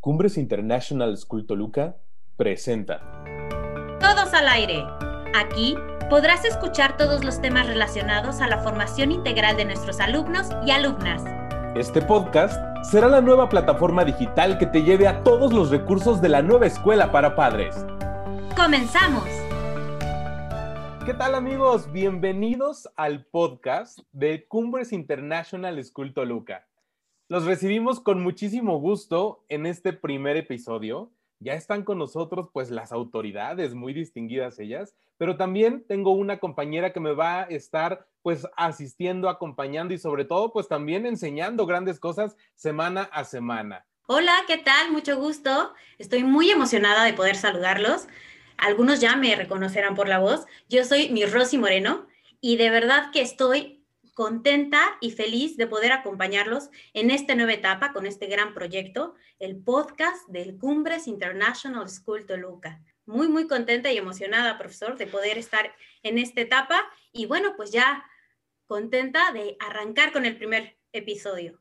Cumbres International School Toluca presenta. Todos al aire. Aquí podrás escuchar todos los temas relacionados a la formación integral de nuestros alumnos y alumnas. Este podcast será la nueva plataforma digital que te lleve a todos los recursos de la nueva escuela para padres. ¡Comenzamos! ¿Qué tal amigos? Bienvenidos al podcast de Cumbres International School Toluca. Los recibimos con muchísimo gusto en este primer episodio. Ya están con nosotros pues las autoridades, muy distinguidas ellas, pero también tengo una compañera que me va a estar pues asistiendo, acompañando y sobre todo pues también enseñando grandes cosas semana a semana. Hola, ¿qué tal? Mucho gusto. Estoy muy emocionada de poder saludarlos. Algunos ya me reconocerán por la voz. Yo soy mi Rosy Moreno y de verdad que estoy contenta y feliz de poder acompañarlos en esta nueva etapa con este gran proyecto, el podcast del Cumbres International School Toluca. Muy, muy contenta y emocionada, profesor, de poder estar en esta etapa y bueno, pues ya contenta de arrancar con el primer episodio.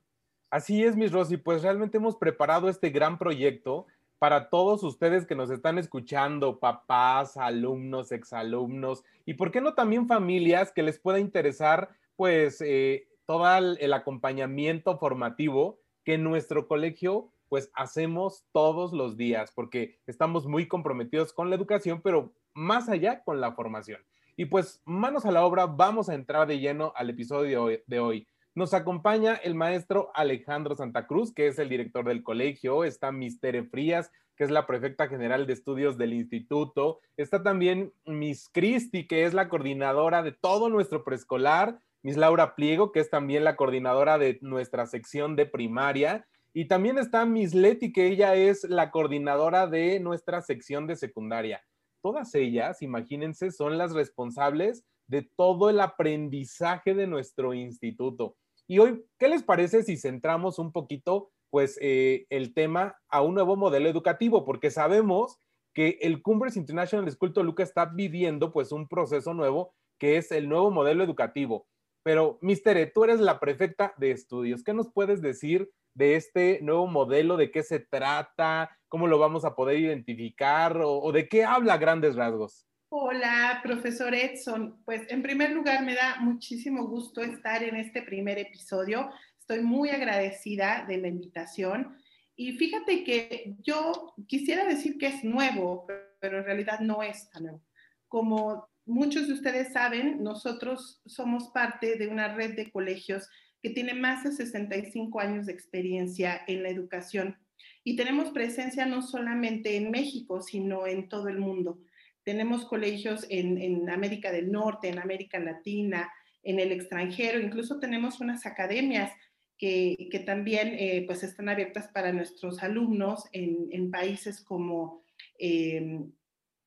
Así es, Miss Rosy, pues realmente hemos preparado este gran proyecto para todos ustedes que nos están escuchando, papás, alumnos, exalumnos y por qué no también familias que les pueda interesar pues eh, todo el, acompañamiento formativo que en nuestro colegio pues hacemos todos los días, porque estamos muy comprometidos con la educación, pero más allá con la formación. Y pues manos a la obra, vamos a entrar de lleno al episodio de hoy. Nos acompaña el maestro Alejandro Santa Cruz, que es el director del colegio, está Mistere Frías, que es la prefecta general de estudios del instituto, está también Miss Cristi, que es la coordinadora de todo nuestro preescolar, Miss Laura Pliego, que es también la coordinadora de nuestra sección de primaria. Y también está Miss Leti, que ella es la coordinadora de nuestra sección de secundaria. Todas ellas, imagínense, son las responsables de todo el aprendizaje de nuestro instituto. Y hoy, ¿qué les parece si centramos un poquito, pues, eh, el tema a un nuevo modelo educativo? Porque sabemos que el Cumbres International School Toluca está viviendo, pues, un proceso nuevo que es el nuevo modelo educativo. Pero, Mistere, tú eres la prefecta de estudios. ¿Qué nos puedes decir de este nuevo modelo? ¿De qué se trata? ¿Cómo lo vamos a poder identificar? ¿O, de qué habla grandes rasgos? Hola, profesor Edson. Pues en primer lugar, me da muchísimo gusto estar en este primer episodio. Estoy muy agradecida de la invitación. Y fíjate que yo quisiera decir que es nuevo, pero en realidad no es tan nuevo. Como muchos de ustedes saben, nosotros somos parte de una red de colegios que tiene más de 65 años de experiencia en la educación y tenemos presencia no solamente en México, sino en todo el mundo. Tenemos colegios en, América del Norte, en América Latina, en el extranjero, incluso tenemos unas academias que, también eh, pues están abiertas para nuestros alumnos en, países como eh,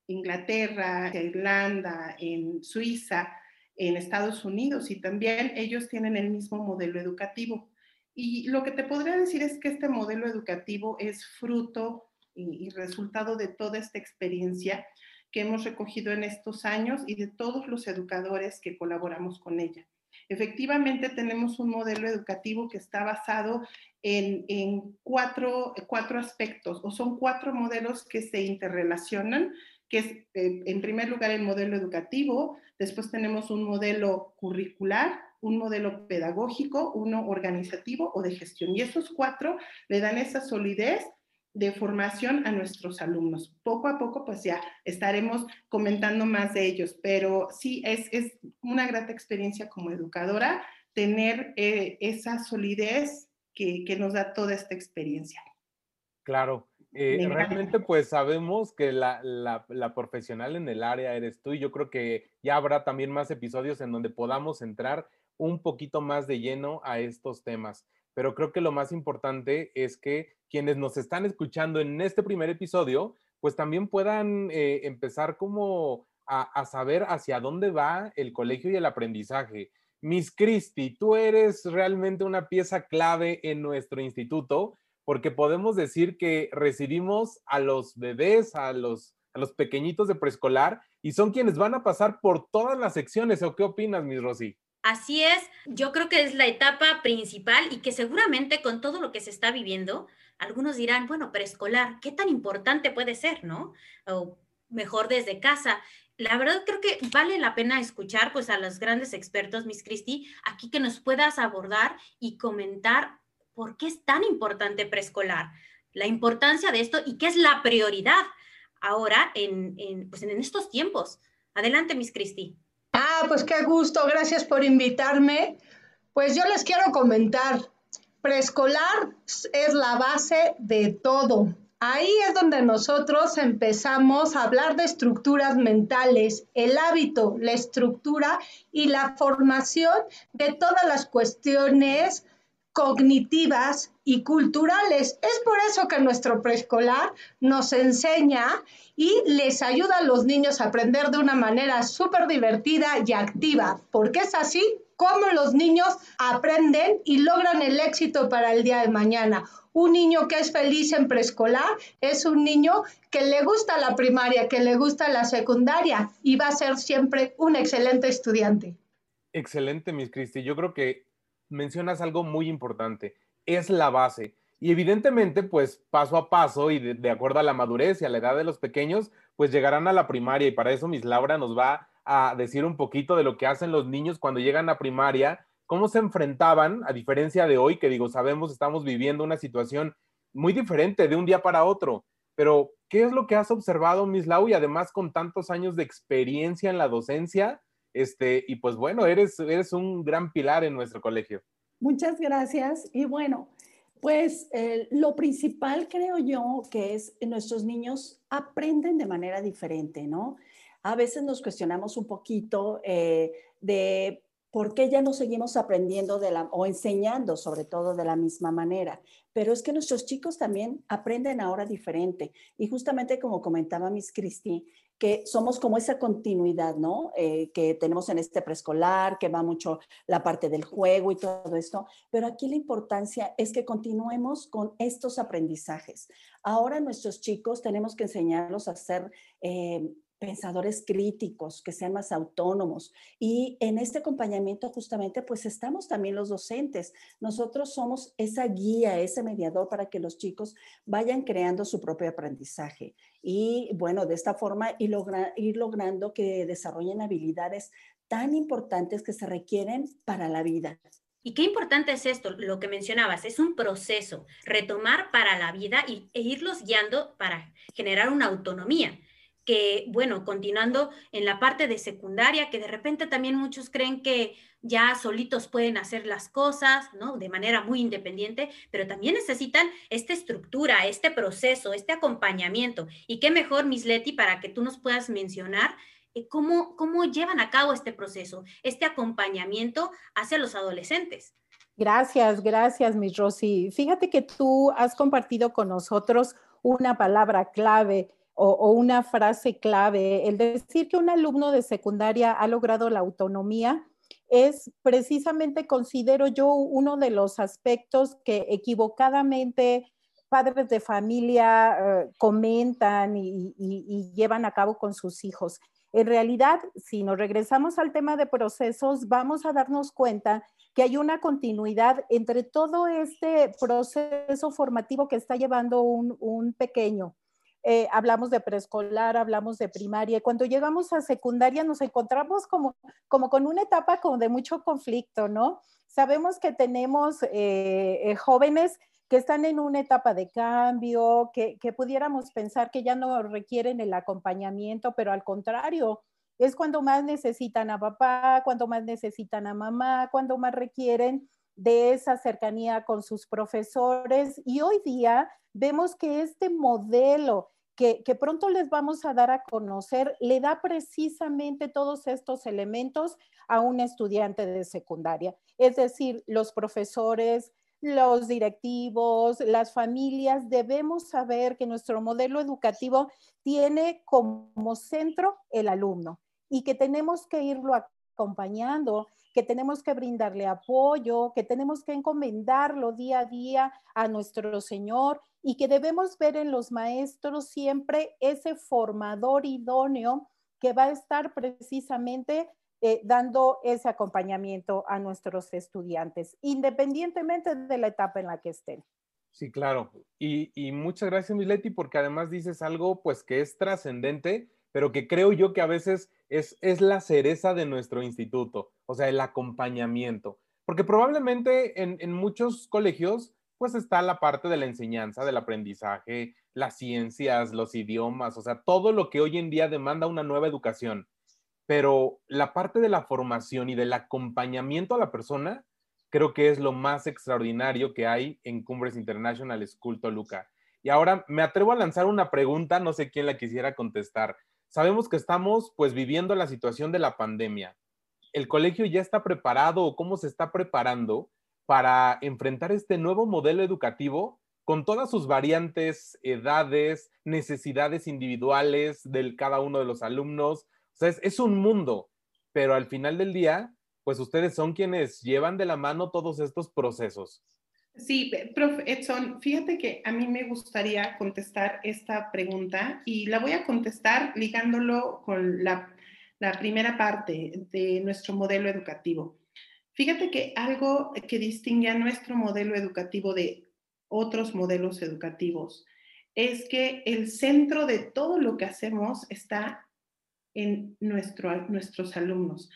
Inglaterra, Irlanda, en Suiza, en Estados Unidos y también ellos tienen el mismo modelo educativo. Y lo que te podría decir es que este modelo educativo es fruto y, resultado de toda esta experiencia que hemos recogido en estos años y de todos los educadores que colaboramos con ella. Efectivamente, tenemos un modelo educativo que está basado en, en cuatro, cuatro aspectos, o son cuatro modelos que se interrelacionan que es eh, en primer lugar el modelo educativo, después tenemos un modelo curricular, un modelo pedagógico, uno organizativo o de gestión. Y esos cuatro le dan esa solidez de formación a nuestros alumnos. Poco a poco, pues ya estaremos comentando más de ellos, pero sí es, es una grata experiencia como educadora tener eh, esa solidez que, que nos da toda esta experiencia. Claro, eh, realmente pues sabemos que la, la, profesional en el área eres tú y yo creo que ya habrá también más episodios en donde podamos entrar un poquito más de lleno a estos temas. Pero creo que lo más importante es que quienes nos están escuchando en este primer episodio, pues también puedan eh, empezar como a, a, saber hacia dónde va el colegio y el aprendizaje. Miss Christie, tú eres realmente una pieza clave en nuestro instituto porque podemos decir que recibimos a los bebés, a los, pequeñitos de preescolar y son quienes van a pasar por todas las secciones. ¿O qué opinas, Miss Rosy? Así es, yo creo que es la etapa principal y que seguramente con todo lo que se está viviendo, algunos dirán, bueno, preescolar, ¿qué tan importante puede ser, no? O mejor desde casa. La verdad creo que vale la pena escuchar pues a los grandes expertos, Miss Christie, aquí que nos puedas abordar y comentar por qué es tan importante preescolar, la importancia de esto y qué es la prioridad ahora en, pues, en estos tiempos. Adelante, Miss Christie. Ah, pues qué gusto, gracias por invitarme. Pues yo les quiero comentar, preescolar es la base de todo. Ahí es donde nosotros empezamos a hablar de estructuras mentales, el hábito, la estructura y la formación de todas las cuestiones cognitivas y culturales. Es por eso que nuestro preescolar nos enseña y les ayuda a los niños a aprender de una manera súper divertida y activa, porque es así como los niños aprenden y logran el éxito para el día de mañana. Un niño que es feliz en preescolar es un niño que le gusta la primaria, que le gusta la secundaria y va a ser siempre un excelente estudiante. Excelente, Miss Cristi. Yo creo que mencionas algo muy importante, es la base. Y evidentemente, pues paso a paso y de, acuerdo a la madurez y a la edad de los pequeños, pues llegarán a la primaria y para eso Miss Laura nos va a decir un poquito de lo que hacen los niños cuando llegan a primaria, cómo se enfrentaban, a diferencia de hoy, que digo, sabemos, estamos viviendo una situación muy diferente de un día para otro. Pero, ¿qué es lo que has observado, Miss Lau? Y además con tantos años de experiencia en la docencia, este, y pues bueno, eres, eres un gran pilar en nuestro colegio. Muchas gracias. Y bueno, pues eh, lo principal creo yo que es nuestros niños aprenden de manera diferente, ¿no? A veces nos cuestionamos un poquito eh, de ¿por qué ya no seguimos aprendiendo de la, o enseñando sobre todo de la misma manera? Pero es que nuestros chicos también aprenden ahora diferente. Y justamente como comentaba Miss Christie, que somos como esa continuidad, ¿no? Eh, que tenemos en este preescolar, que va mucho la parte del juego y todo esto. Pero aquí la importancia es que continuemos con estos aprendizajes. Ahora nuestros chicos tenemos que enseñarlos a ser eh, pensadores críticos, que sean más autónomos. Y en este acompañamiento justamente, pues estamos también los docentes. Nosotros somos esa guía, ese mediador para que los chicos vayan creando su propio aprendizaje. Y bueno, de esta forma ir, ir logrando que desarrollen habilidades tan importantes que se requieren para la vida. Y qué importante es esto, lo que mencionabas, es un proceso, retomar para la vida y, e irlos guiando para generar una autonomía que, bueno, continuando en la parte de secundaria, que de repente también muchos creen que ya solitos pueden hacer las cosas, ¿no? De manera muy independiente, pero también necesitan esta estructura, este proceso, este acompañamiento. Y qué mejor, Miss Leti, para que tú nos puedas mencionar eh, cómo, cómo llevan a cabo este proceso, este acompañamiento hacia los adolescentes. Gracias, gracias, Miss Rosy. Fíjate que tú has compartido con nosotros una palabra clave o, una frase clave. El decir que un alumno de secundaria ha logrado la autonomía es precisamente, considero yo, uno de los aspectos que equivocadamente padres de familia eh, comentan y, llevan a cabo con sus hijos. En realidad, si nos regresamos al tema de procesos, vamos a darnos cuenta que hay una continuidad entre todo este proceso formativo que está llevando un pequeño eh, hablamos de preescolar, hablamos de primaria. Cuando llegamos a secundaria nos encontramos como, como con una etapa como de mucho conflicto, ¿no? Sabemos que tenemos eh, eh, jóvenes que están en una etapa de cambio, que, que pudiéramos pensar que ya no requieren el acompañamiento, pero al contrario, es cuando más necesitan a papá, cuando más necesitan a mamá, cuando más requieren de esa cercanía con sus profesores. Y hoy día vemos que este modelo que, pronto les vamos a dar a conocer le da precisamente todos estos elementos a un estudiante de secundaria. Es decir, los profesores, los directivos, las familias, debemos saber que nuestro modelo educativo tiene como centro el alumno y que tenemos que irlo acompañando que tenemos que brindarle apoyo, que tenemos que encomendarlo día a día a nuestro Señor y que debemos ver en los maestros siempre ese formador idóneo que va a estar precisamente eh, dando ese acompañamiento a nuestros estudiantes, independientemente de la etapa en la que estén. Sí, claro. Y, muchas gracias, Misleti, porque además dices algo pues que es trascendente, pero que creo yo que a veces es, es la cereza de nuestro instituto, o sea, el acompañamiento. Porque probablemente en, en muchos colegios pues está la parte de la enseñanza, del aprendizaje, las ciencias, los idiomas, o sea, todo lo que hoy en día demanda una nueva educación. Pero la parte de la formación y del acompañamiento a la persona, creo que es lo más extraordinario que hay en Cumbres International School Toluca. Y ahora me atrevo a lanzar una pregunta, no sé quién la quisiera contestar. Sabemos que estamos pues viviendo la situación de la pandemia. ¿El colegio ya está preparado o cómo se está preparando para enfrentar este nuevo modelo educativo con todas sus variantes, edades, necesidades individuales de cada uno de los alumnos. O sea, es, un mundo, pero al final del día, pues ustedes son quienes llevan de la mano todos estos procesos. Sí, profe Edson, fíjate que a mí me gustaría contestar esta pregunta y la voy a contestar ligándolo con la primera parte de nuestro modelo educativo. Fíjate que algo que distingue a nuestro modelo educativo de otros modelos educativos es que el centro de todo lo que hacemos está en nuestro, nuestros alumnos.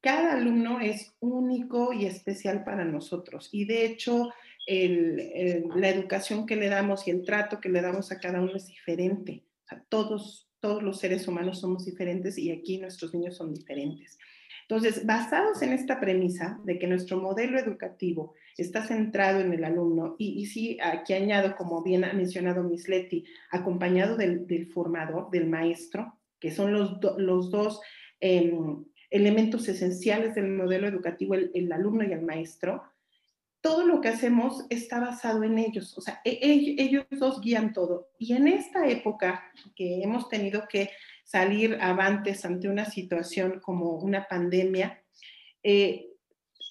Cada alumno es único y especial para nosotros y de hecho la educación que le damos y el trato que le damos a cada uno es diferente. todos, todos los seres humanos somos diferentes y aquí nuestros niños son diferentes. Entonces, basados en esta premisa de que nuestro modelo educativo está centrado en el alumno, y, sí, aquí añado, como bien ha mencionado Miss Leti, acompañado del, formador, del maestro, que son los, los dos em, elementos esenciales del modelo educativo, el, alumno y el maestro, todo lo que hacemos está basado en ellos, o sea, e, ellos dos guían todo. Y en esta época que hemos tenido que salir avantes ante una situación como una pandemia, eh,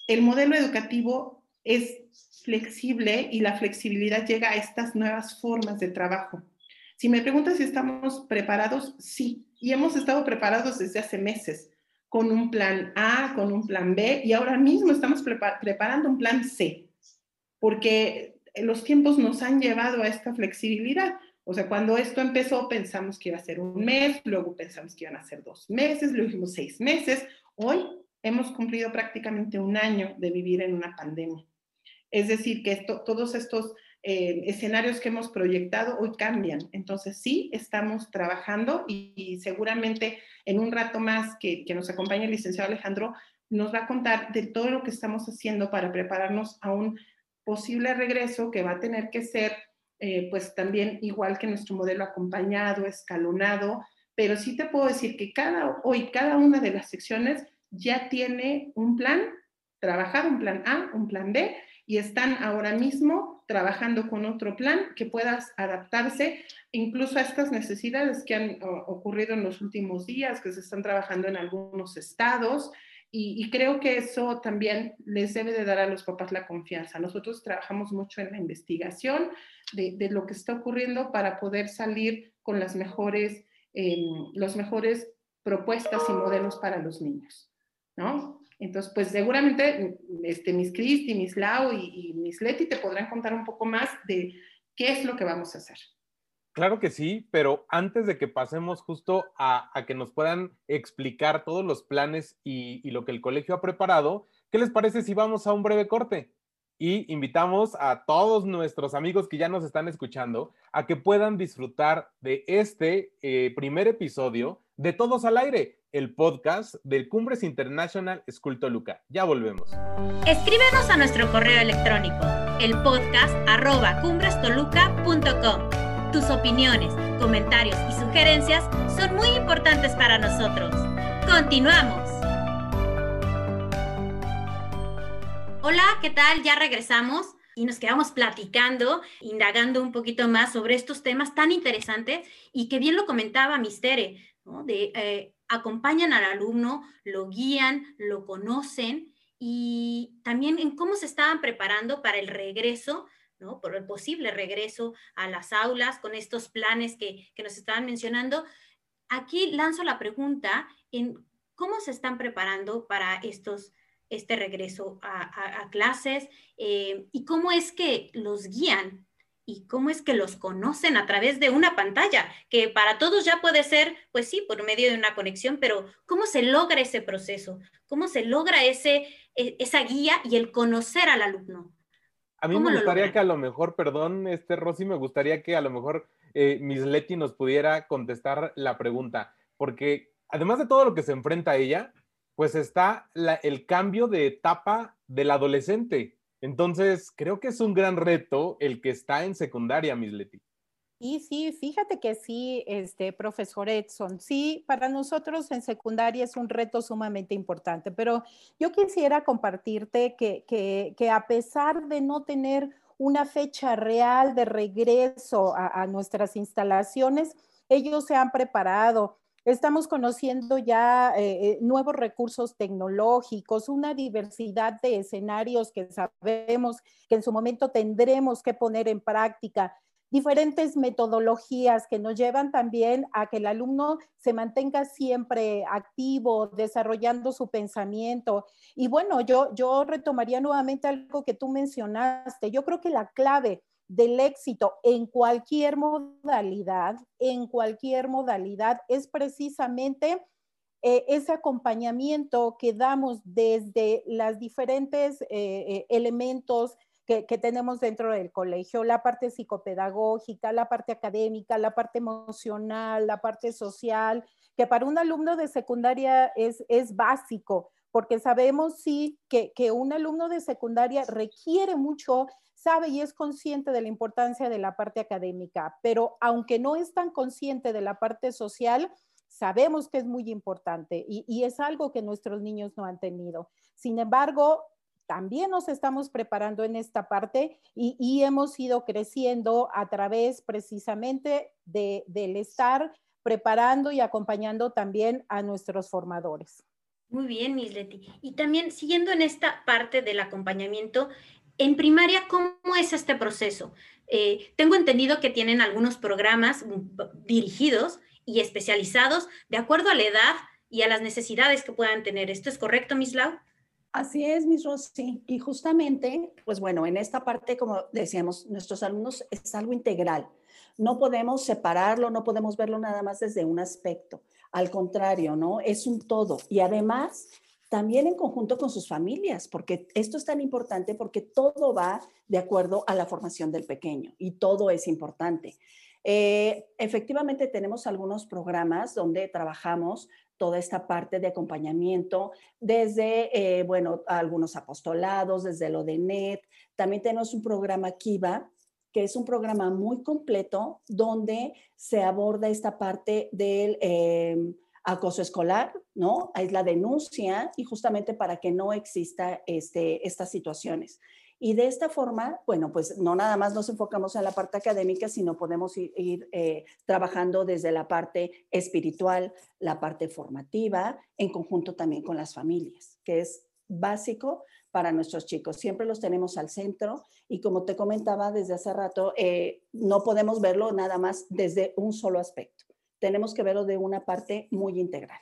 el modelo educativo es flexible y la flexibilidad llega a estas nuevas formas de trabajo. Si me preguntas si estamos preparados, sí, y hemos estado preparados desde hace meses con un plan A, con un plan B, y ahora mismo estamos preparando un plan C, porque los tiempos nos han llevado a esta flexibilidad. O sea, cuando esto empezó pensamos que iba a ser un mes, luego pensamos que iban a ser dos meses, luego dijimos seis meses. Hoy hemos cumplido prácticamente un año de vivir en una pandemia. Es decir, que todos estos eh, escenarios que hemos proyectado hoy cambian. Entonces, sí, estamos trabajando y, seguramente en un rato más que, que nos acompañe el licenciado Alejandro, nos va a contar de todo lo que estamos haciendo para prepararnos a un posible regreso que va a tener que ser eh, pues también igual que nuestro modelo acompañado, escalonado, pero sí te puedo decir que cada, hoy cada una de las secciones ya tiene un plan, trabajar un plan A, un plan B, y están ahora mismo trabajando con otro plan que pueda adaptarse incluso a estas necesidades que han ocurrido en los últimos días, que se están trabajando en algunos estados. Y, creo que eso también les debe de dar a los papás la confianza. Nosotros trabajamos mucho en la investigación de, lo que está ocurriendo para poder salir con las mejores, eh, los mejores propuestas y modelos para los niños, ¿no? Entonces, pues seguramente este, Miss Cristi, Miss Lau y, y Miss Leti te podrán contar un poco más de qué es lo que vamos a hacer. Claro que sí, pero antes de que pasemos justo a, que nos puedan explicar todos los planes y, lo que el colegio ha preparado, ¿qué les parece si vamos a un breve corte? Y invitamos a todos nuestros amigos que ya nos están escuchando a que puedan disfrutar de este eh, primer episodio de Todos al Aire, el podcast del Cumbres International School Toluca. Ya volvemos. Escríbenos a nuestro correo electrónico, el podcast arroba cumbrestoluca.com tus opiniones, comentarios y sugerencias son muy importantes para nosotros. Continuamos. Hola, ¿qué tal? Ya regresamos y nos quedamos platicando, indagando un poquito más sobre estos temas tan interesantes y que bien lo comentaba Mistere, de eh, acompañan al alumno, lo guían, lo conocen y también en cómo se estaban preparando para el regreso por el posible regreso a las aulas con estos planes que, nos estaban mencionando. Aquí lanzo la pregunta en cómo se están preparando para estos, este regreso a, clases eh, y cómo es que los guían y cómo es que los conocen a través de una pantalla, que para todos ya puede ser, pues sí, por medio de una conexión, pero ¿cómo se logra ese proceso? ¿Cómo se logra ese, e, esa guía y el conocer al alumno? A mí me gustaría que a lo mejor, perdón, este Rosy, me gustaría que a lo mejor eh, Miss Leti nos pudiera contestar la pregunta, porque además de todo lo que se enfrenta a ella, pues está el cambio de etapa del adolescente. Entonces, creo que es un gran reto el que está en secundaria, Miss Leti. Y sí, fíjate que sí, este, profesor Edson, sí, para nosotros en secundaria es un reto sumamente importante, pero yo quisiera compartirte que, que, a pesar de no tener una fecha real de regreso a, nuestras instalaciones, ellos se han preparado, Estamos conociendo ya eh, eh, nuevos recursos tecnológicos, una diversidad de escenarios que sabemos que en su momento tendremos que poner en práctica, diferentes metodologías que nos llevan también a que el alumno se mantenga siempre activo, desarrollando su pensamiento. Y bueno, yo, yo retomaría nuevamente algo que tú mencionaste. Yo creo que la clave del éxito en cualquier modalidad, en cualquier modalidad, es precisamente eh, ese acompañamiento que damos desde los diferentes eh, eh, elementos que, tenemos dentro del colegio, la parte psicopedagógica, la parte académica, la parte emocional, la parte social, que para un alumno de secundaria es, es básico, porque sabemos sí que, que un alumno de secundaria requiere mucho sabe y es consciente de la importancia de la parte académica, pero aunque no es tan consciente de la parte social, sabemos que es muy importante y, es algo que nuestros niños no han tenido. Sin embargo, también nos estamos preparando en esta parte y, hemos ido creciendo a través precisamente del estar preparando y acompañando también a nuestros formadores. Muy bien, Miss Leti. Y también siguiendo en esta parte del acompañamiento, en primaria, ¿cómo es este proceso? Eh, tengo entendido que tienen algunos programas dirigidos y especializados de acuerdo a la edad y a las necesidades que puedan tener. ¿Esto es correcto, Miss Lau? Así es, Miss Rossi. Y justamente, pues bueno, en esta parte, como decíamos, nuestros alumnos es algo integral. No podemos separarlo, no podemos verlo nada más desde un aspecto. Al contrario, ¿no? Es un todo. Y además, también en conjunto con sus familias, porque esto es tan importante porque todo va de acuerdo a la formación del pequeño y todo es importante. Eh, efectivamente, tenemos algunos programas donde trabajamos toda esta parte de acompañamiento, desde, eh, bueno, algunos apostolados, desde lo de NET. También tenemos un programa Kiva, que es un programa muy completo donde se aborda esta parte del... Eh, acoso escolar, ¿no? Es la denuncia y justamente para que no exista este, estas situaciones. Y de esta forma, bueno, pues no nada más nos enfocamos en la parte académica, sino podemos ir, eh, trabajando desde la parte espiritual, la parte formativa, en conjunto también con las familias, que es básico para nuestros chicos. Siempre los tenemos al centro y como te comentaba desde hace rato, eh, no podemos verlo nada más desde un solo aspecto tenemos que verlo de una parte muy integral.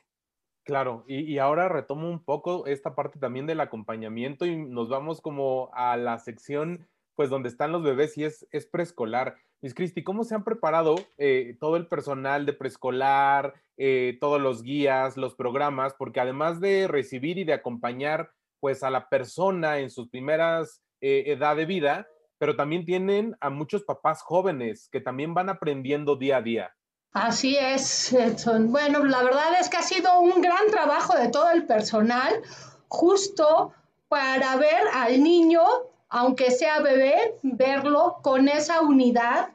Claro, y, ahora retomo un poco esta parte también del acompañamiento y nos vamos como a la sección, pues donde están los bebés y es, es preescolar. Miss Cristi, ¿cómo se han preparado eh, todo el personal de preescolar, eh, todos los guías, los programas? Porque además de recibir y de acompañar pues a la persona en sus primeras eh, edad de vida, pero también tienen a muchos papás jóvenes que también van aprendiendo día a día. Así es. Bueno, la verdad es que ha sido un gran trabajo de todo el personal, justo para ver al niño, aunque sea bebé, verlo con esa unidad.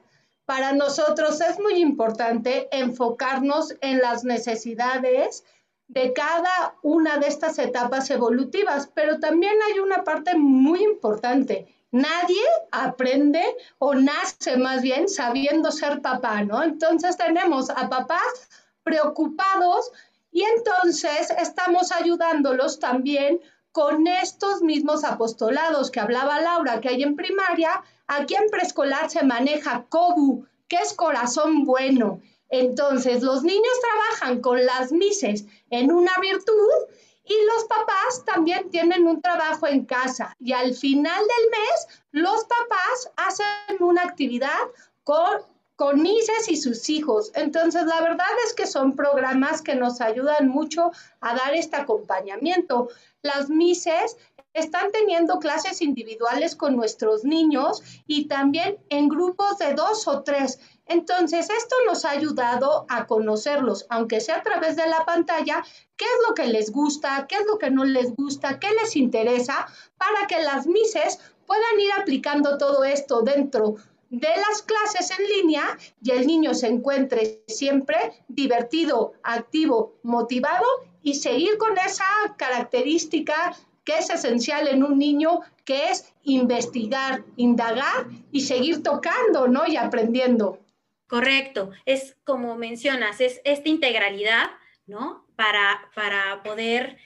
Para nosotros es muy importante enfocarnos en las necesidades de cada una de estas etapas evolutivas, pero también hay una parte muy importante Nadie aprende o nace más bien sabiendo ser papá, ¿no? Entonces tenemos a papás preocupados y entonces estamos ayudándolos también con estos mismos apostolados que hablaba Laura, que hay en primaria, aquí en preescolar se maneja COBU, que es corazón bueno. Entonces, los niños trabajan con las mises en una virtud Y los papás también tienen un trabajo en casa y al final del mes los papás hacen una actividad con, con Mises y sus hijos. Entonces, la verdad es que son programas que nos ayudan mucho a dar este acompañamiento. Las Mises están teniendo clases individuales con nuestros niños y también en grupos de dos o tres. Entonces, esto nos ha ayudado a conocerlos, aunque sea a través de la pantalla, qué es lo que les gusta, qué es lo que no les gusta, qué les interesa, para que las mises puedan ir aplicando todo esto dentro de las clases en línea y el niño se encuentre siempre divertido, activo, motivado y seguir con esa característica que es esencial en un niño, que es investigar, indagar y seguir tocando, ¿no? Y aprendiendo. Correcto, es como mencionas, es esta integralidad, ¿no? Para, para poder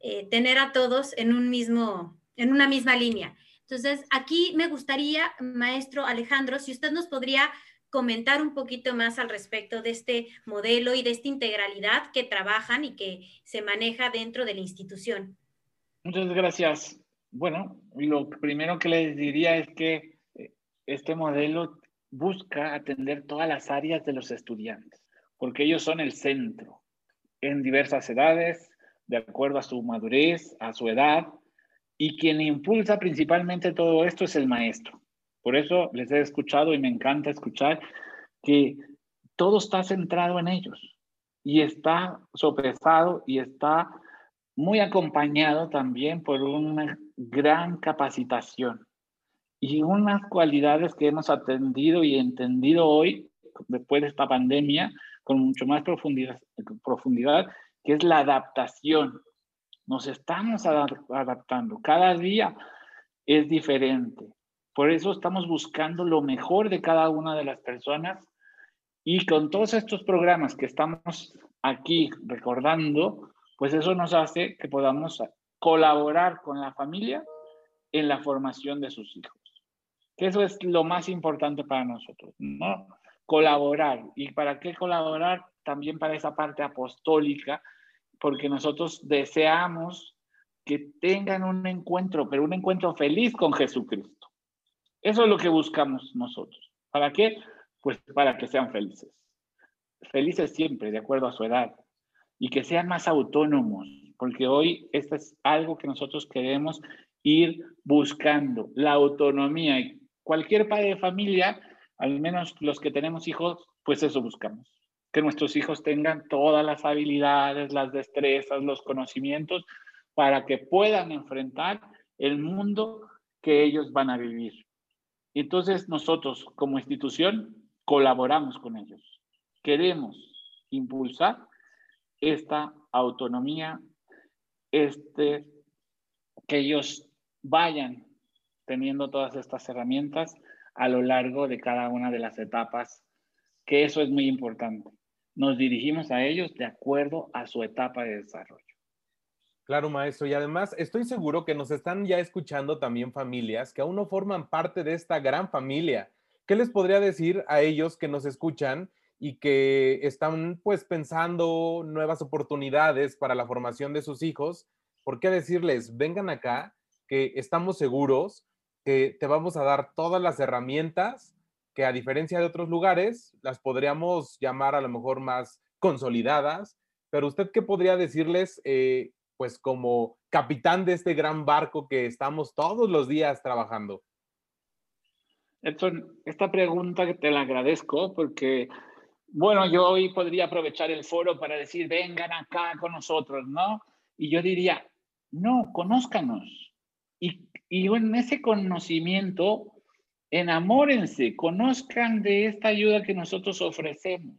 eh, tener a todos en un mismo, en una misma línea. Entonces, aquí me gustaría, maestro Alejandro, si usted nos podría comentar un poquito más al respecto de este modelo y de esta integralidad que trabajan y que se maneja dentro de la institución. Muchas gracias. Bueno, lo primero que les diría es que eh, este modelo busca atender todas las áreas de los estudiantes, porque ellos son el centro en diversas edades, de acuerdo a su madurez, a su edad, y quien impulsa principalmente todo esto es el maestro. Por eso les he escuchado y me encanta escuchar que todo está centrado en ellos y está sopesado y está muy acompañado también por una gran capacitación y unas cualidades que hemos atendido y entendido hoy, después de esta pandemia, con mucho más profundidad, que es la adaptación. Nos estamos adaptando. Cada día es diferente. Por eso estamos buscando lo mejor de cada una de las personas y con todos estos programas que estamos aquí recordando, pues eso nos hace que podamos colaborar con la familia en la formación de sus hijos que eso es lo más importante para nosotros, ¿no? Colaborar. ¿Y para qué colaborar? También para esa parte apostólica, porque nosotros deseamos que tengan un encuentro, pero un encuentro feliz con Jesucristo. Eso es lo que buscamos nosotros. ¿Para qué? Pues para que sean felices. Felices siempre, de acuerdo a su edad. Y que sean más autónomos, porque hoy esto es algo que nosotros queremos ir buscando, la autonomía cualquier padre de familia, al menos los que tenemos hijos, pues eso buscamos. Que nuestros hijos tengan todas las habilidades, las destrezas, los conocimientos para que puedan enfrentar el mundo que ellos van a vivir. Entonces nosotros como institución colaboramos con ellos. Queremos impulsar esta autonomía, este, que ellos vayan teniendo todas estas herramientas a lo largo de cada una de las etapas, que eso es muy importante. Nos dirigimos a ellos de acuerdo a su etapa de desarrollo. Claro, maestro. Y además estoy seguro que nos están ya escuchando también familias que aún no forman parte de esta gran familia. ¿Qué les podría decir a ellos que nos escuchan y que están pues pensando nuevas oportunidades para la formación de sus hijos? ¿Por qué decirles, vengan acá, que estamos seguros que te vamos a dar todas las herramientas que a diferencia de otros lugares, las podríamos llamar a lo mejor más consolidadas, pero usted qué podría decirles, eh, pues como capitán de este gran barco que estamos todos los días trabajando? Edson, esta pregunta te la agradezco porque, bueno, yo hoy podría aprovechar el foro para decir, vengan acá con nosotros, ¿no? Y yo diría, no, conózcanos. Y y en ese conocimiento, enamórense, conozcan de esta ayuda que nosotros ofrecemos,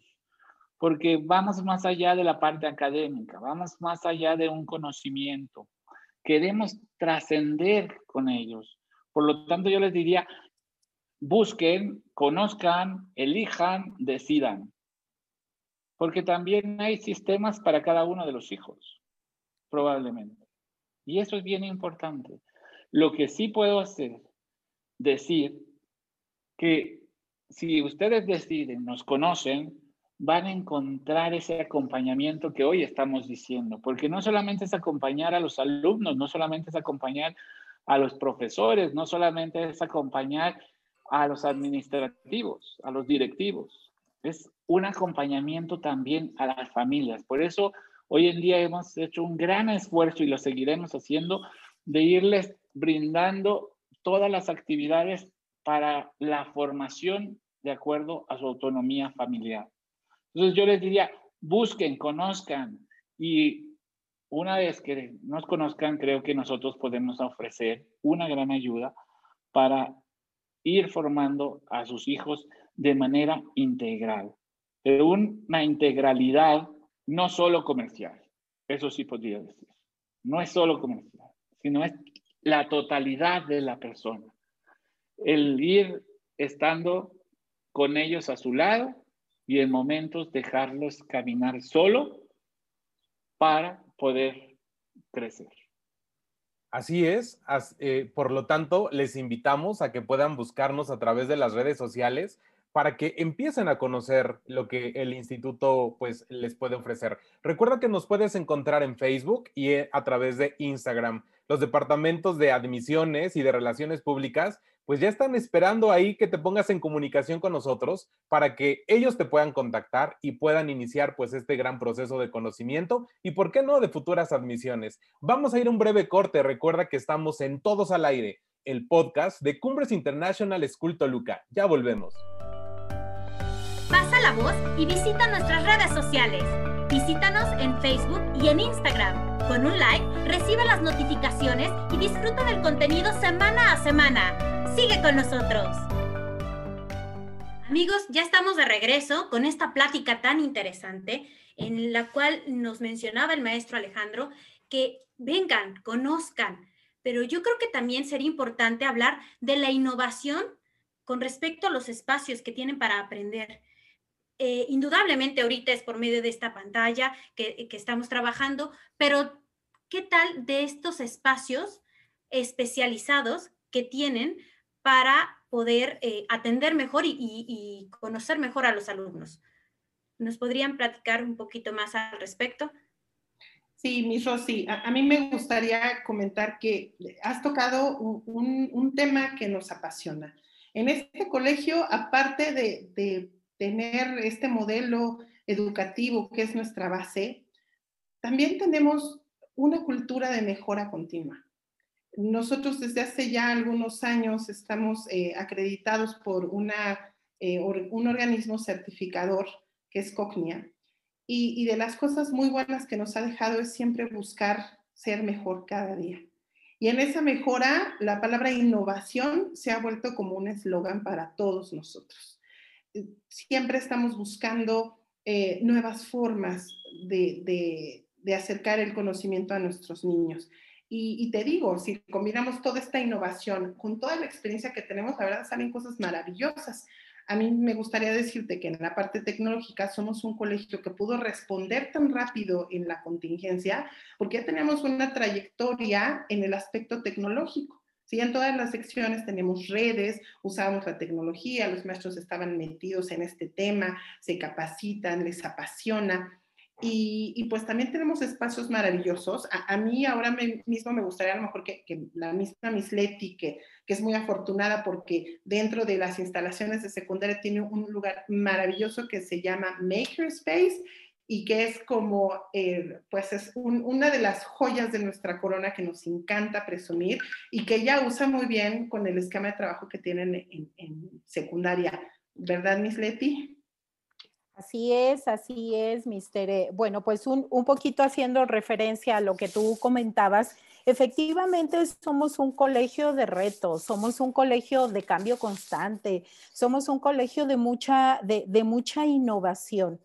porque vamos más allá de la parte académica, vamos más allá de un conocimiento. Queremos trascender con ellos. Por lo tanto, yo les diría, busquen, conozcan, elijan, decidan. Porque también hay sistemas para cada uno de los hijos, probablemente. Y eso es bien importante. Lo que sí puedo hacer, decir que si ustedes deciden, nos conocen, van a encontrar ese acompañamiento que hoy estamos diciendo, porque no solamente es acompañar a los alumnos, no solamente es acompañar a los profesores, no solamente es acompañar a los administrativos, a los directivos, es un acompañamiento también a las familias. Por eso hoy en día hemos hecho un gran esfuerzo y lo seguiremos haciendo de irles brindando todas las actividades para la formación de acuerdo a su autonomía familiar. Entonces yo les diría, busquen, conozcan y una vez que nos conozcan, creo que nosotros podemos ofrecer una gran ayuda para ir formando a sus hijos de manera integral, de una integralidad no solo comercial, eso sí podría decir, no es solo comercial, sino es la totalidad de la persona. El ir estando con ellos a su lado y en momentos dejarlos caminar solo para poder crecer. Así es, eh, por lo tanto, les invitamos a que puedan buscarnos a través de las redes sociales para que empiecen a conocer lo que el instituto pues les puede ofrecer. Recuerda que nos puedes encontrar en Facebook y eh, a través de Instagram. Los departamentos de admisiones y de relaciones públicas pues ya están esperando ahí que te pongas en comunicación con nosotros para que ellos te puedan contactar y puedan iniciar pues este gran proceso de conocimiento y por qué no de futuras admisiones. Vamos a ir un breve corte, recuerda que estamos en Todos al Aire, el podcast de Cumbres International School Toluca. Ya volvemos. Pasa la voz y visita nuestras redes sociales. Visítanos en Facebook y en Instagram. Con un like, recibe las notificaciones y disfruta del contenido semana a semana. Sigue con nosotros. Amigos, ya estamos de regreso con esta plática tan interesante en la cual nos mencionaba el maestro Alejandro que vengan, conozcan, pero yo creo que también sería importante hablar de la innovación con respecto a los espacios que tienen para aprender. Eh, indudablemente ahorita es por medio de esta pantalla que, que estamos trabajando, pero ¿qué tal de estos espacios especializados que tienen para poder eh, atender mejor y, conocer mejor a los alumnos. ¿Nos podrían platicar un poquito más al respecto? Sí, mi Rosy, a, mí me gustaría comentar que has tocado un, tema que nos apasiona. En este colegio, aparte de, de tener este modelo educativo que es nuestra base, también tenemos una cultura de mejora continua. Nosotros desde hace ya algunos años estamos eh, acreditados por eh, un organismo certificador que es Cognia. Y, de las cosas muy buenas que nos ha dejado es siempre buscar ser mejor cada día. Y en esa mejora, la palabra innovación se ha vuelto como un eslogan para todos nosotros. Siempre estamos buscando eh, nuevas formas de, de acercar el conocimiento a nuestros niños. Y, te digo, si combinamos toda esta innovación con toda la experiencia que tenemos, la verdad salen cosas maravillosas. A mí me gustaría decirte que en la parte tecnológica somos un colegio que pudo responder tan rápido en la contingencia porque ya tenemos una trayectoria en el aspecto tecnológico. Sí, en todas las secciones tenemos redes, usamos la tecnología, los maestros estaban metidos en este tema, se capacitan, les apasiona. Y, pues también tenemos espacios maravillosos. A, mí ahora mismo me gustaría a lo mejor que, la misma Miss Leti, que, que, es muy afortunada porque dentro de las instalaciones de secundaria tiene un lugar maravilloso que se llama Makerspace y que es como, eh, pues es una de las joyas de nuestra corona que nos encanta presumir y que ella usa muy bien con el esquema de trabajo que tienen en, en secundaria. ¿Verdad, Miss Leti? Así es, así es, Mister. E. Bueno, pues un, un, poquito haciendo referencia a lo que tú comentabas, efectivamente somos un colegio de retos, somos un colegio de cambio constante, somos un colegio de mucha, de, de mucha innovación.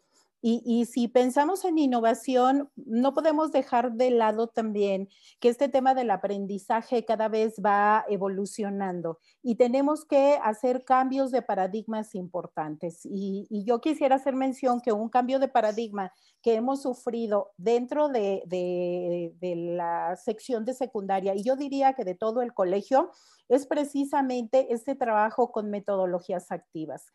Y, si pensamos en innovación, no podemos dejar de lado también que este tema del aprendizaje cada vez va evolucionando y tenemos que hacer cambios de paradigmas importantes. Y, yo quisiera hacer mención que un cambio de paradigma que hemos sufrido dentro de, de la sección de secundaria, y yo diría que de todo el colegio, es precisamente este trabajo con metodologías activas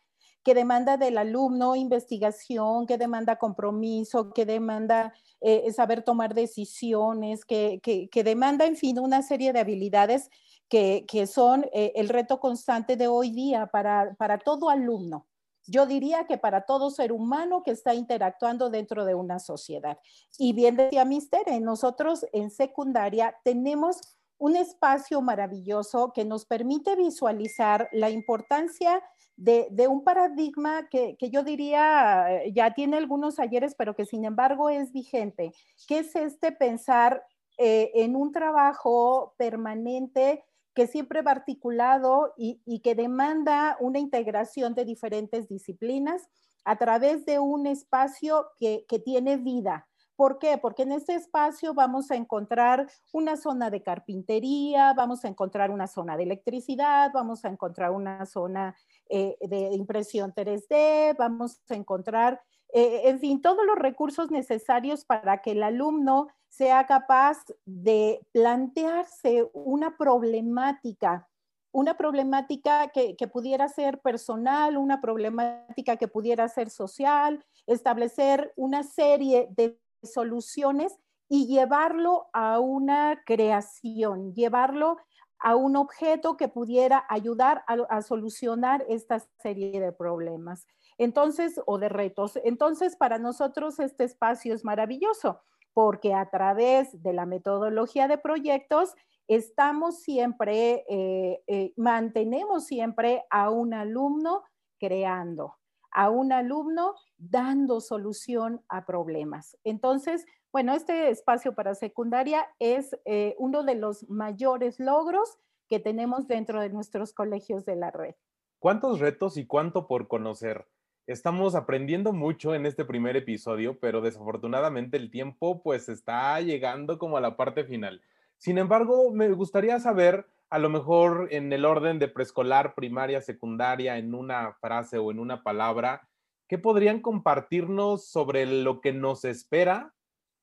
que demanda del alumno investigación, que demanda compromiso, que demanda eh, saber tomar decisiones, que, que, demanda, en fin, una serie de habilidades que, que son eh, el reto constante de hoy día para, para todo alumno. Yo diría que para todo ser humano que está interactuando dentro de una sociedad. Y bien decía Mister, nosotros en secundaria tenemos un espacio maravilloso que nos permite visualizar la importancia de, un paradigma que, yo diría eh, ya tiene algunos ayeres, pero que sin embargo es vigente, que es este pensar eh, en un trabajo permanente que siempre va articulado y, que demanda una integración de diferentes disciplinas a través de un espacio que, que tiene vida, ¿Por qué? Porque en este espacio vamos a encontrar una zona de carpintería, vamos a encontrar una zona de electricidad, vamos a encontrar una zona eh, de impresión 3D, vamos a encontrar, eh, en fin, todos los recursos necesarios para que el alumno sea capaz de plantearse una problemática una problemática que, que, pudiera ser personal, una problemática que pudiera ser social, establecer una serie de soluciones y llevarlo a una creación, llevarlo a un objeto que pudiera ayudar a, solucionar esta serie de problemas. Entonces, o de retos. Entonces, para nosotros este espacio es maravilloso porque a través de la metodología de proyectos estamos siempre, eh, eh, mantenemos siempre a un alumno creando, a un alumno dando solución a problemas. Entonces, bueno, este espacio para secundaria es eh, uno de los mayores logros que tenemos dentro de nuestros colegios de la red. ¿Cuántos retos y cuánto por conocer? Estamos aprendiendo mucho en este primer episodio, pero desafortunadamente el tiempo pues está llegando como a la parte final. Sin embargo, me gustaría saber, a lo mejor en el orden de preescolar, primaria, secundaria, en una frase o en una palabra, ¿qué podrían compartirnos sobre lo que nos espera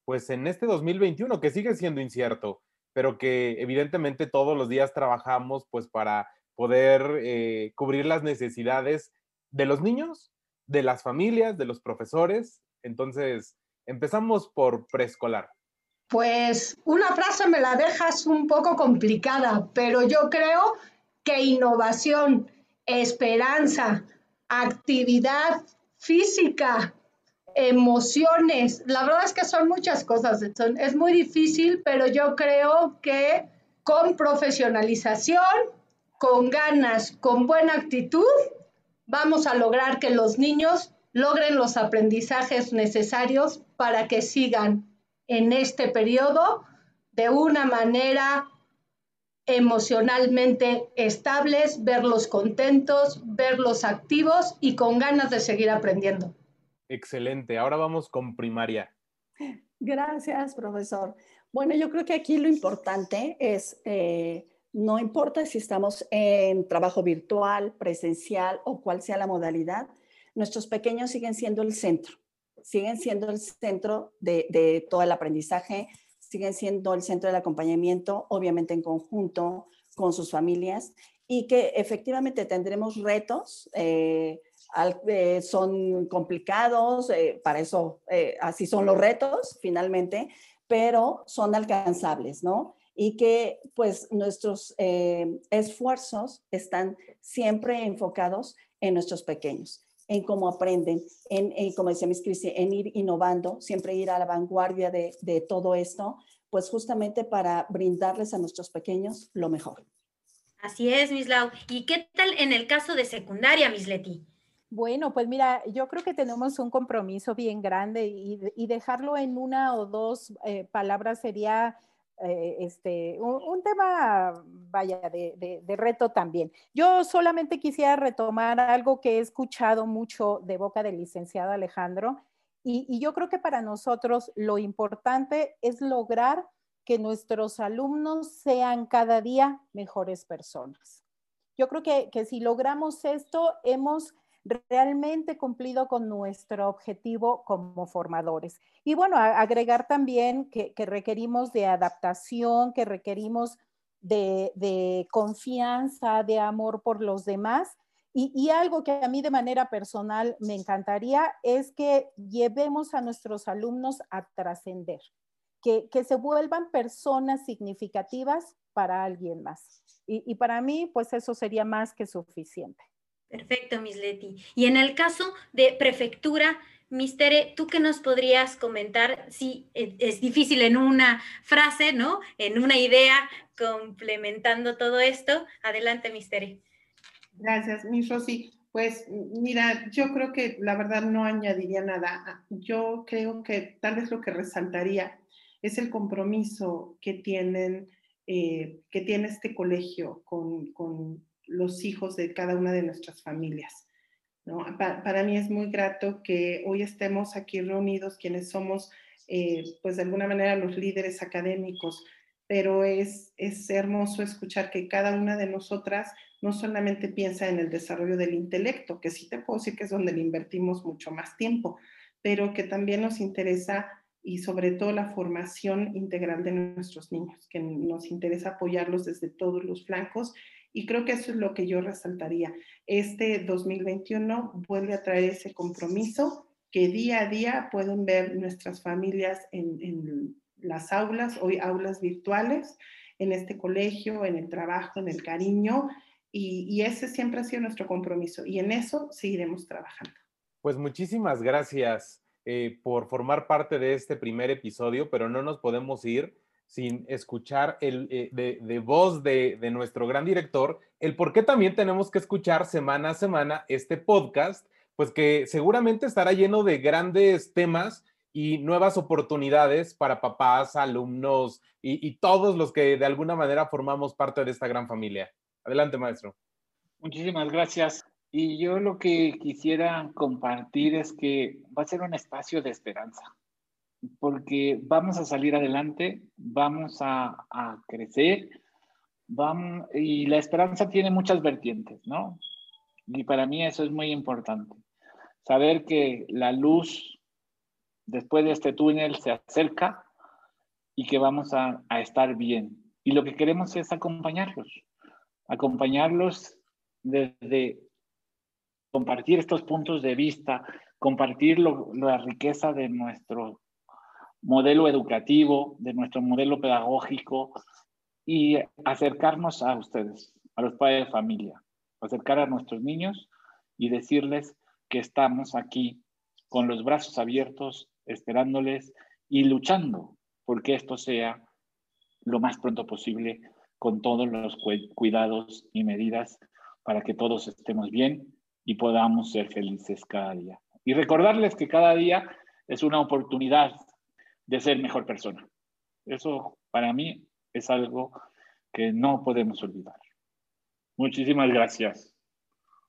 pues en este 2021 que sigue siendo incierto, pero que evidentemente todos los días trabajamos pues para poder eh, cubrir las necesidades de los niños, de las familias, de los profesores. Entonces, empezamos por preescolar. Pues una frase me la dejas un poco complicada, pero yo creo que innovación, esperanza, actividad física, emociones. La verdad es que son muchas cosas. es muy difícil, pero yo creo que con profesionalización, con ganas, con buena actitud, vamos a lograr que los niños logren los aprendizajes necesarios para que sigan en este periodo de una manera emocionalmente estables, verlos contentos, verlos activos y con ganas de seguir aprendiendo. Excelente. Ahora vamos con primaria. Gracias, profesor. Bueno, yo creo que aquí lo importante es, eh, no importa si estamos en trabajo virtual, presencial o cual sea la modalidad, nuestros pequeños siguen siendo el centro, siguen siendo el centro de, todo el aprendizaje, siguen siendo el centro del acompañamiento, obviamente en conjunto con sus familias, y que efectivamente tendremos retos. Eh, eh, son complicados, eh, para eso así son los retos finalmente, pero son alcanzables, ¿no? Y que pues nuestros esfuerzos están siempre enfocados en nuestros pequeños en cómo aprenden, en, como decía Miss Cristi, en ir innovando, siempre ir a la vanguardia de, de todo esto, pues justamente para brindarles a nuestros pequeños lo mejor. Así es, Miss Lau. ¿Y qué tal en el caso de secundaria, Miss Leti? Bueno, pues mira, yo creo que tenemos un compromiso bien grande y, dejarlo en una o dos eh, palabras sería eh, este, un, tema, vaya, de, reto también. Yo solamente quisiera retomar algo que he escuchado mucho de boca del licenciado Alejandro, y, yo creo que para nosotros lo importante es lograr que nuestros alumnos sean cada día mejores personas. Yo creo que, que si logramos esto, hemos realmente cumplido con nuestro objetivo como formadores. Y bueno, agregar también que, requerimos de adaptación, que requerimos de, confianza, de amor por los demás Y, algo que a mí de manera personal me encantaría es que llevemos a nuestros alumnos a trascender, que, se vuelvan personas significativas para alguien más. Y, para mí, pues eso sería más que suficiente. Perfecto, Miss Leti. Y en el caso de prefectura, Mistere, ¿tú qué nos podrías comentar? Si sí, es difícil en una frase, ¿no? En una idea, complementando todo esto. Adelante, Mistere. Gracias, Miss Rosy. Pues mira, yo creo que la verdad no añadiría nada. Yo creo que tal vez lo que resaltaría es el compromiso que tienen, eh, que tiene este colegio con, los hijos de cada una de nuestras familias. para mí es muy grato que hoy estemos aquí reunidos quienes somos, eh, pues de alguna manera, los líderes académicos, pero es, es hermoso escuchar que cada una de nosotras no solamente piensa en el desarrollo del intelecto, que sí te puedo decir que es donde le invertimos mucho más tiempo, pero que también nos interesa y sobre todo la formación integral de nuestros niños, que nos interesa apoyarlos desde todos los flancos y creo que eso es lo que yo resaltaría. Este 2021 vuelve a traer ese compromiso que día a día pueden ver nuestras familias en, en las aulas, hoy aulas virtuales, en este colegio, en el trabajo, en el cariño, y, ese siempre ha sido nuestro compromiso y en eso seguiremos trabajando. Pues muchísimas gracias eh, por formar parte de este primer episodio, pero no nos podemos ir sin escuchar el, eh, de, voz de, nuestro gran director, el por qué también tenemos que escuchar semana a semana este podcast, pues que seguramente estará lleno de grandes temas y nuevas oportunidades para papás, alumnos y, y todos los que de alguna manera formamos parte de esta gran familia. Adelante, maestro. Muchísimas gracias. Y yo lo que quisiera compartir es que va a ser un espacio de esperanza, porque vamos a salir adelante, vamos a, a crecer, vamos, y la esperanza tiene muchas vertientes, ¿no? Y para mí eso es muy importante. Saber que la luz después de este túnel se acerca y que vamos a, a estar bien. Y lo que queremos es acompañarlos acompañarlos desde compartir estos puntos de vista, compartir la riqueza de nuestro modelo educativo, de nuestro modelo pedagógico y acercarnos a ustedes, a los padres de familia, acercar a nuestros niños y decirles que estamos aquí con los brazos abiertos, esperándoles y luchando porque esto sea lo más pronto posible con todos los cuidados y medidas para que todos estemos bien y podamos ser felices cada día. Y recordarles que cada día es una oportunidad de ser mejor persona. Eso para mí es algo que no podemos olvidar. Muchísimas gracias.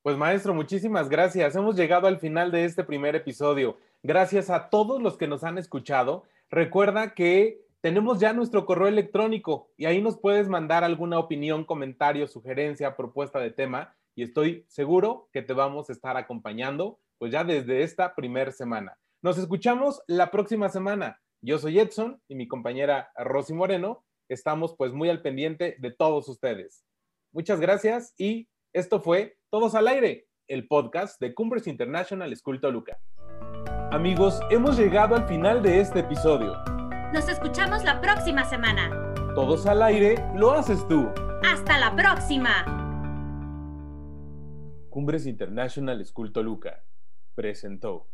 Pues maestro, muchísimas gracias. Hemos llegado al final de este primer episodio. Gracias a todos los que nos han escuchado. Recuerda que tenemos ya nuestro correo electrónico y ahí nos puedes mandar alguna opinión, comentario, sugerencia, propuesta de tema y estoy seguro que te vamos a estar acompañando pues ya desde esta primera semana. Nos escuchamos la próxima semana. Yo soy Edson y mi compañera Rosy Moreno. Estamos pues muy al pendiente de todos ustedes. Muchas gracias y esto fue Todos al Aire, el podcast de Cumbres International School Toluca. Amigos, hemos llegado al final de este episodio. Nos escuchamos la próxima semana. Todos al aire, lo haces tú. Hasta la próxima. Cumbres International School Toluca presentó.